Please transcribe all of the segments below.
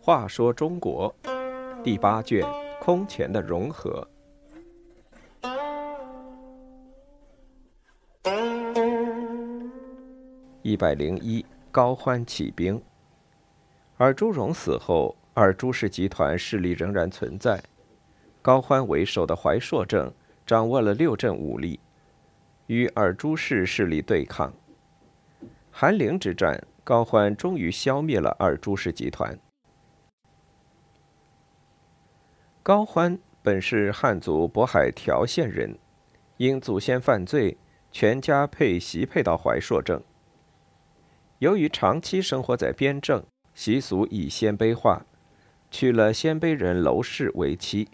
话说中国第八卷空前的融合。一百零一，高欢起兵。尔朱荣死后，尔朱氏集团势力仍然存在。高欢为首的怀朔镇掌握了六镇武力，与尔朱氏势力对抗。韩陵之战，高欢终于消灭了尔朱氏集团。高欢本是汉族渤海条县人，因祖先犯罪，全家配袭配到怀朔镇。由于长期生活在边镇，习俗已鲜卑化，娶了鲜卑人娄氏为妻。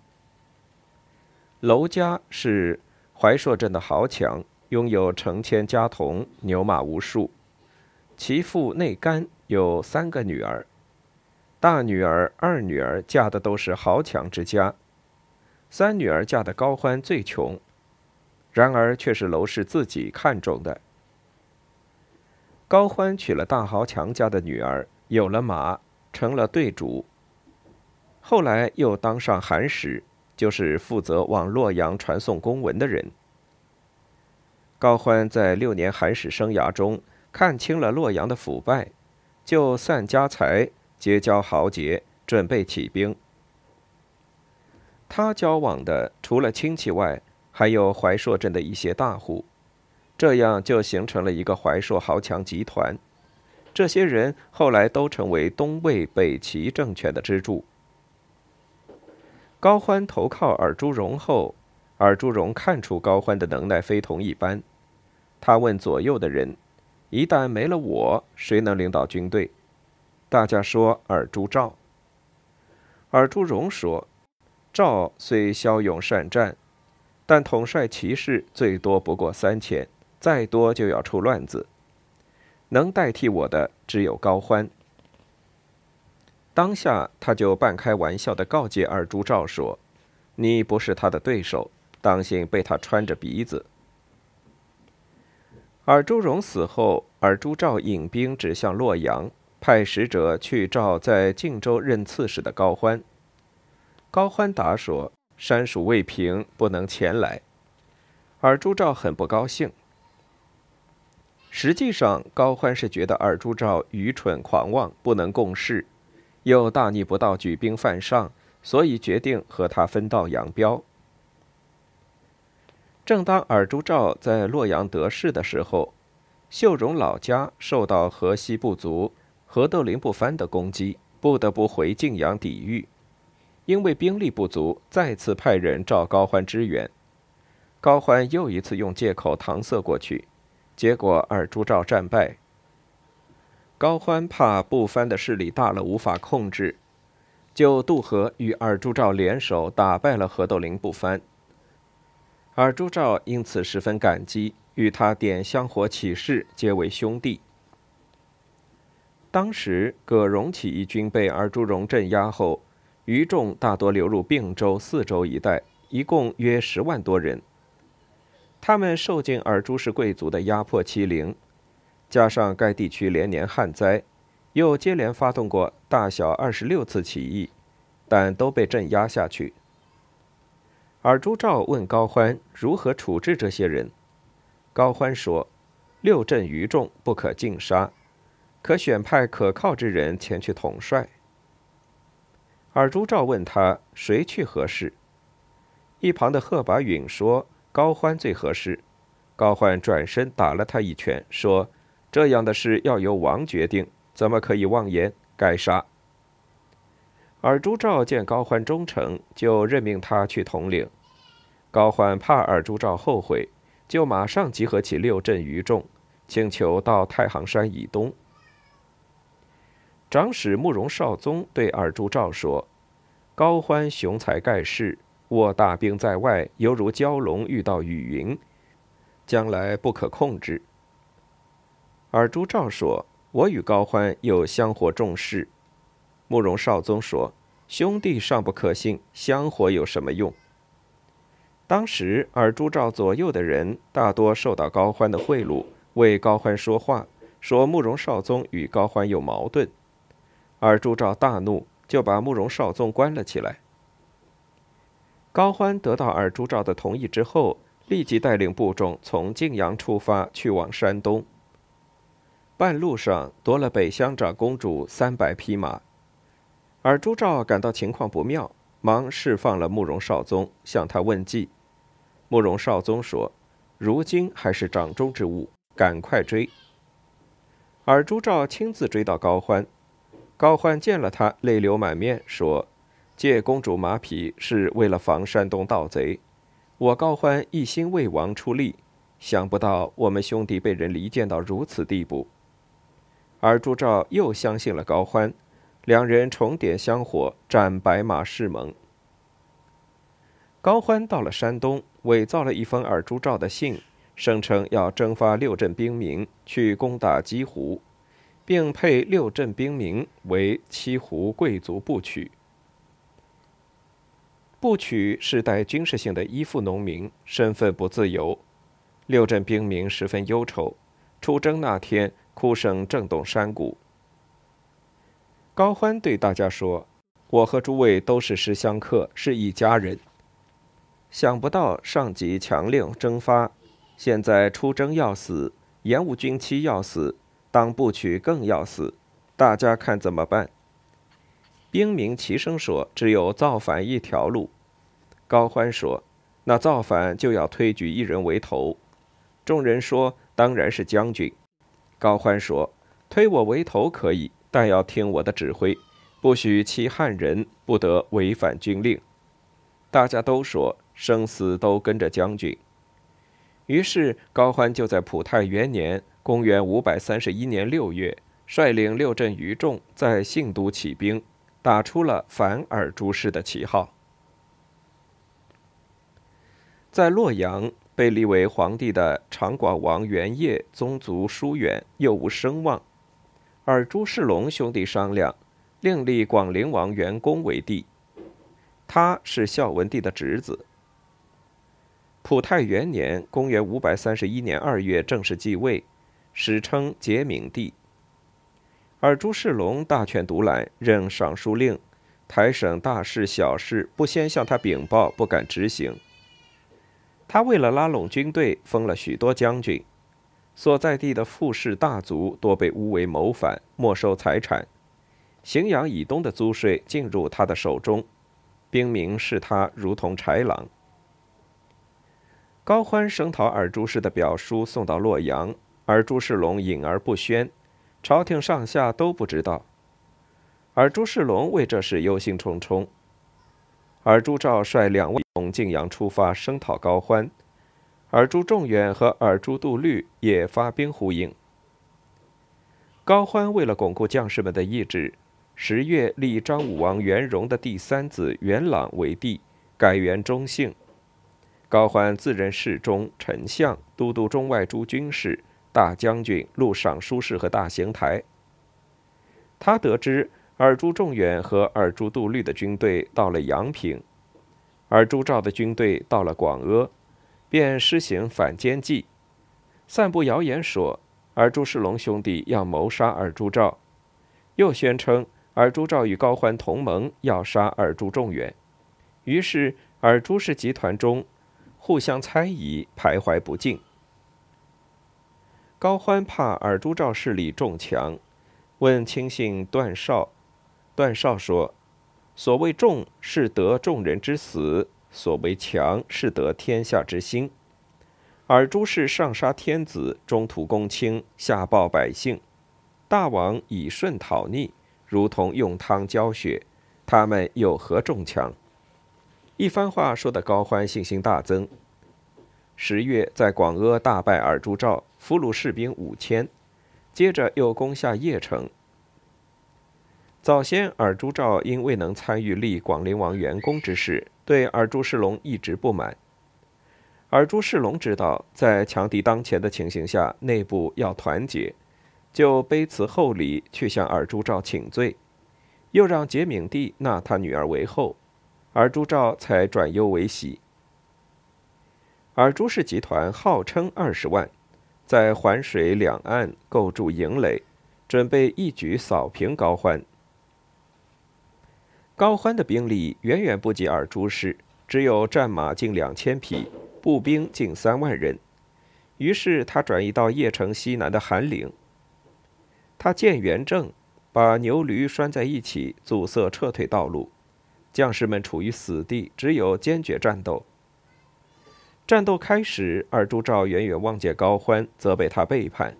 娄家是怀朔镇的豪强，拥有成千家童，牛马无数。其父内干有三个女儿。大女儿、二女儿嫁的都是豪强之家，三女儿嫁的高欢最穷，然而却是娄氏自己看中的。高欢娶了大豪强家的女儿，有了马，成了对主。后来又当上韩使，就是负责往洛阳传送公文的人。高欢在六年韩使生涯中看清了洛阳的腐败，就散家财。结交豪杰，准备起兵。他交往的除了亲戚外，还有怀朔镇的一些大户，这样就形成了一个怀朔豪强集团。这些人后来都成为东魏、北齐政权的支柱。高欢投靠尔朱荣后，尔朱荣看出高欢的能耐非同一般，他问左右的人：“一旦没了我，谁能领导军队？”大家说尔朱兆。尔朱荣说：“赵虽骁勇善战，但统帅骑士最多不过三千，再多就要出乱子。能代替我的只有高欢。”当下他就半开玩笑的告诫尔朱兆说：“你不是他的对手，当心被他穿着鼻子。”尔朱荣死后，尔朱兆引兵指向洛阳。派使者去召在晋州任刺史的高欢。高欢答说：“山蜀未平，不能前来。”尔朱兆很不高兴。实际上，高欢是觉得尔朱兆愚蠢狂妄，不能共事，又大逆不道，举兵犯上，所以决定和他分道扬镳。正当尔朱兆在洛阳得势的时候，秀荣老家受到河西部族。何斗林不藩的攻击，不得不回晋阳抵御。因为兵力不足，再次派人召高欢支援。高欢又一次用借口搪塞过去，结果尔朱兆战败。高欢怕不藩的势力大了无法控制，就渡河与尔朱兆联手打败了何斗林不藩。尔朱兆因此十分感激，与他点香火起誓，结为兄弟。当时葛荣起义军被尔朱荣镇压后，余众大多流入并州、四州一带，一共约十万多人。他们受尽尔朱氏贵族的压迫欺凌，加上该地区连年旱灾，又接连发动过大小二十六次起义，但都被镇压下去。尔朱兆问高欢如何处置这些人，高欢说：“六镇余众不可尽杀。”可选派可靠之人前去统帅。尔朱兆问他谁去合适，一旁的贺拔允说高欢最合适。高欢转身打了他一拳，说：“这样的事要由王决定，怎么可以妄言？该杀。”尔朱兆见高欢忠诚，就任命他去统领。高欢怕尔朱兆后悔，就马上集合起六镇余众，请求到太行山以东。长史慕容绍宗对尔朱兆说：“高欢雄才盖世，握大兵在外，犹如蛟龙遇到雨云，将来不可控制。”尔朱兆说：“我与高欢有香火重事。”慕容绍宗说：“兄弟尚不可信，香火有什么用？”当时尔朱兆左右的人大多受到高欢的贿赂，为高欢说话，说慕容绍宗与高欢有矛盾。尔朱兆大怒，就把慕容绍宗关了起来。高欢得到尔朱兆的同意之后，立即带领部众从晋阳出发，去往山东。半路上夺了北乡长公主三百匹马，尔朱兆感到情况不妙，忙释放了慕容绍宗，向他问计。慕容绍宗说：“如今还是掌中之物，赶快追。”尔朱兆亲自追到高欢。高欢见了他，泪流满面，说：“借公主马匹是为了防山东盗贼，我高欢一心为王出力，想不到我们兄弟被人离间到如此地步。”而朱兆又相信了高欢，两人重点香火，斩白马誓盟。高欢到了山东，伪造了一封尔朱兆的信，声称要征发六镇兵民去攻打鸡湖。并配六镇兵民为七湖贵族部曲。部曲是带军事性的依附农民，身份不自由。六镇兵民十分忧愁，出征那天哭声震动山谷。高欢对大家说：“我和诸位都是识相客，是一家人。想不到上级强令征发，现在出征要死，延误军期要死。”当部曲更要死，大家看怎么办？兵民齐声说：“只有造反一条路。”高欢说：“那造反就要推举一人为头。”众人说：“当然是将军。”高欢说：“推我为头可以，但要听我的指挥，不许欺汉人，不得违反军令。”大家都说：“生死都跟着将军。”于是高欢就在普泰元年。公元五百三十一年六月，率领六镇余众在信都起兵，打出了反尔朱氏的旗号。在洛阳被立为皇帝的长广王元业宗族疏远，又无声望。尔朱世龙兄弟商量，另立广陵王元恭为帝。他是孝文帝的侄子。普泰元年（公元五百三十一年二月）正式继位。史称节明帝。而朱世龙大权独揽，任尚书令，台省大事小事不先向他禀报，不敢执行。他为了拉拢军队，封了许多将军，所在地的富士大族多被诬为谋反，没收财产。荥阳以东的租税进入他的手中，兵民视他如同豺狼。高欢声讨尔朱氏的表叔送到洛阳。而朱世龙隐而不宣，朝廷上下都不知道。而朱世龙为这事忧心忡忡。而朱兆率两位从晋阳出发，声讨高欢。而朱仲远和尔朱杜律也发兵呼应。高欢为了巩固将士们的意志，十月立张武王元荣的第三子元朗为帝，改元中姓。高欢自任侍中、丞相、都督中外诸军事。大将军、录尚书事和大行台。他得知尔朱仲远和尔朱杜律的军队到了阳平，尔朱兆的军队到了广阿，便施行反间计，散布谣言说尔朱世龙兄弟要谋杀尔朱兆，又宣称尔朱兆与高欢同盟要杀尔朱仲远，于是尔朱氏集团中互相猜疑，徘徊不进。高欢怕尔朱兆势力众强，问亲信段绍。段绍说：“所谓众，是得众人之死；所谓强，是得天下之心。尔朱氏上杀天子，中图公卿，下暴百姓。大王以顺讨逆，如同用汤浇血，他们有何众强？”一番话说的高欢信心大增。十月，在广阿大败尔朱兆，俘虏士兵五千，接着又攻下邺城。早先，尔朱兆因未能参与立广陵王元恭之事，对尔朱世龙一直不满。尔朱世龙知道在强敌当前的情形下，内部要团结，就卑辞厚礼去向尔朱兆请罪，又让节敏帝纳他女儿为后，尔朱兆才转忧为喜。而朱氏集团号称二十万，在环水两岸构筑营垒，准备一举扫平高欢。高欢的兵力远远不及尔朱氏，只有战马近两千匹，步兵近三万人。于是他转移到邺城西南的韩岭。他建元正，把牛驴拴在一起，阻塞撤退道路。将士们处于死地，只有坚决战斗。战斗开始，二朱兆远远望见高欢，责备他背叛。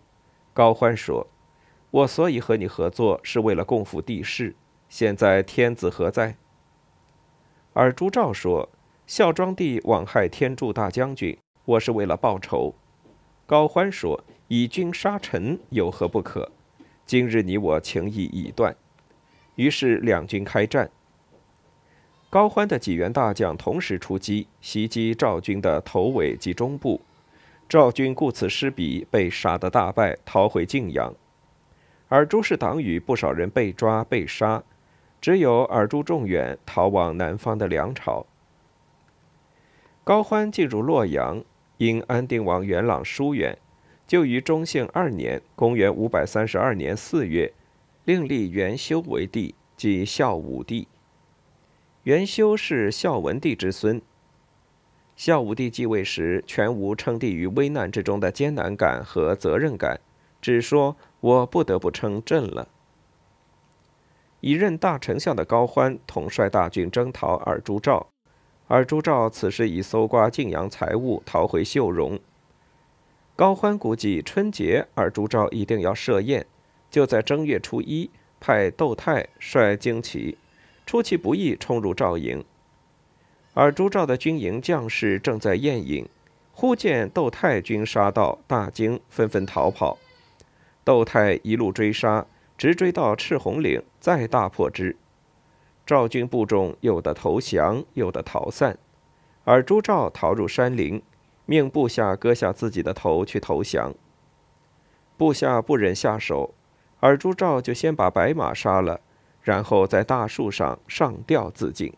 高欢说：“我所以和你合作，是为了共赴帝室。现在天子何在？”而朱兆说：“孝庄帝枉害天柱大将军，我是为了报仇。”高欢说：“以君杀臣，有何不可？今日你我情谊已断。”于是两军开战。高欢的几员大将同时出击，袭击赵军的头尾及中部，赵军顾此失彼，被杀得大败，逃回晋阳。而朱氏党羽不少人被抓被杀，只有尔朱仲远逃往南方的梁朝。高欢进入洛阳，因安定王元朗疏远，就于中兴二年（公元532年）四月，另立元修为帝，即孝武帝。元修是孝文帝之孙。孝武帝继位时，全无称帝于危难之中的艰难感和责任感，只说我不得不称朕了。已任大丞相的高欢统帅大军征讨尔朱兆，尔朱兆此时已搜刮晋阳财物，逃回秀容。高欢估计春节尔朱兆一定要设宴，就在正月初一派窦泰率旌旗。出其不意冲入赵营，而朱兆的军营将士正在宴饮，忽见窦太军杀到，大惊，纷纷逃跑。窦太一路追杀，直追到赤红岭，再大破之。赵军部众有的投降，有的逃散，而朱兆逃入山林，命部下割下自己的头去投降。部下不忍下手，而朱兆就先把白马杀了。然后在大树上上吊自尽。